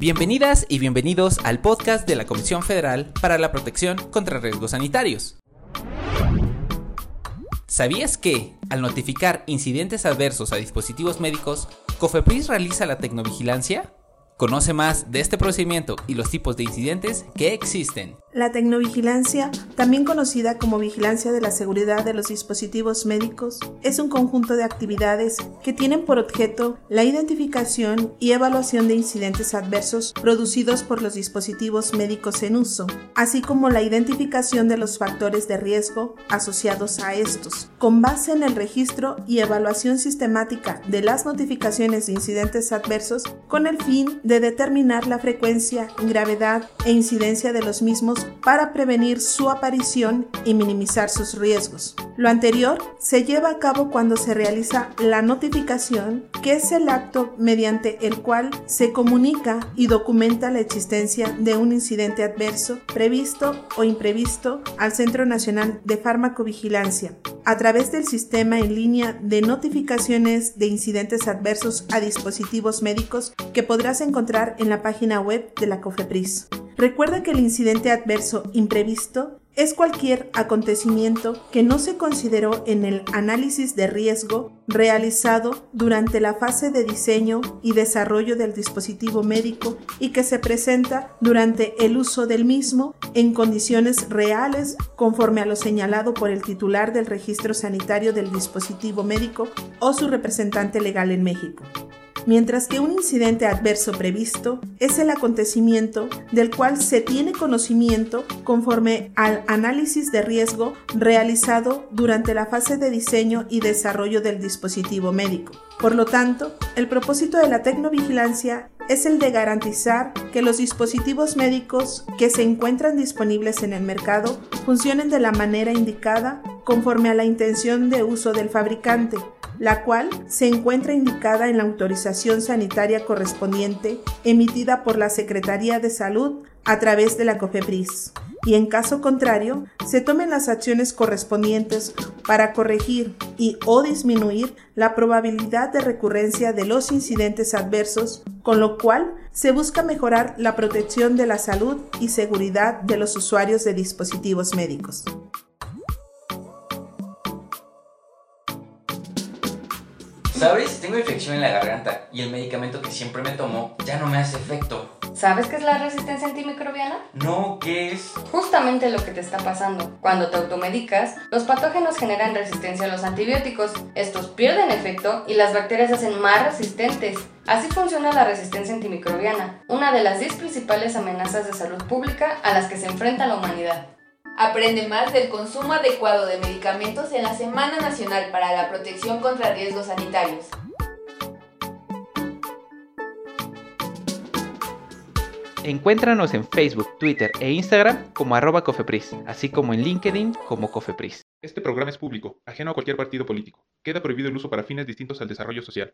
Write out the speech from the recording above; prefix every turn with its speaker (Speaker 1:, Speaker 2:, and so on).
Speaker 1: Bienvenidas y bienvenidos al podcast de la Comisión Federal para la Protección contra Riesgos Sanitarios. ¿Sabías que, al notificar incidentes adversos a dispositivos médicos, COFEPRIS realiza la tecnovigilancia? Conoce más de este procedimiento y los tipos de incidentes que existen.
Speaker 2: La tecnovigilancia, también conocida como vigilancia de la seguridad de los dispositivos médicos, es un conjunto de actividades que tienen por objeto la identificación y evaluación de incidentes adversos producidos por los dispositivos médicos en uso, así como la identificación de los factores de riesgo asociados a estos, con base en el registro y evaluación sistemática de las notificaciones de incidentes adversos con el fin de determinar la frecuencia, gravedad e incidencia de los mismos para prevenir su aparición y minimizar sus riesgos. Lo anterior se lleva a cabo cuando se realiza la notificación, que es el acto mediante el cual se comunica y documenta la existencia de un incidente adverso previsto o imprevisto al Centro Nacional de Farmacovigilancia a través del sistema en línea de notificaciones de incidentes adversos a dispositivos médicos que podrás encontrar en la página web de la COFEPRIS. Recuerda que el incidente adverso imprevisto es cualquier acontecimiento que no se consideró en el análisis de riesgo realizado durante la fase de diseño y desarrollo del dispositivo médico y que se presenta durante el uso del mismo en condiciones reales conforme a lo señalado por el titular del registro sanitario del dispositivo médico o su representante legal en México mientras que un incidente adverso previsto es el acontecimiento del cual se tiene conocimiento conforme al análisis de riesgo realizado durante la fase de diseño y desarrollo del dispositivo médico. Por lo tanto, el propósito de la tecnovigilancia es el de garantizar que los dispositivos médicos que se encuentran disponibles en el mercado funcionen de la manera indicada conforme a la intención de uso del fabricante, la cual se encuentra indicada en la autorización sanitaria correspondiente emitida por la Secretaría de Salud a través de la COFEPRIS y en caso contrario se tomen las acciones correspondientes para corregir y o disminuir la probabilidad de recurrencia de los incidentes adversos, con lo cual se busca mejorar la protección de la salud y seguridad de los usuarios de dispositivos médicos.
Speaker 3: ¿Sabes? Tengo infección en la garganta y el medicamento que siempre me tomo ya no me hace efecto.
Speaker 4: ¿Sabes qué es la resistencia antimicrobiana?
Speaker 3: No, ¿qué es?
Speaker 4: Justamente lo que te está pasando. Cuando te automedicas, los patógenos generan resistencia a los antibióticos. Estos pierden efecto y las bacterias se hacen más resistentes. Así funciona la resistencia antimicrobiana, una de las 10 principales amenazas de salud pública a las que se enfrenta la humanidad.
Speaker 5: Aprende más del consumo adecuado de medicamentos en la Semana Nacional para la Protección contra Riesgos Sanitarios.
Speaker 1: Encuéntranos en Facebook, Twitter e Instagram como arroba cofepris, así como en LinkedIn como cofepris.
Speaker 6: Este programa es público, ajeno a cualquier partido político. Queda prohibido el uso para fines distintos al desarrollo social.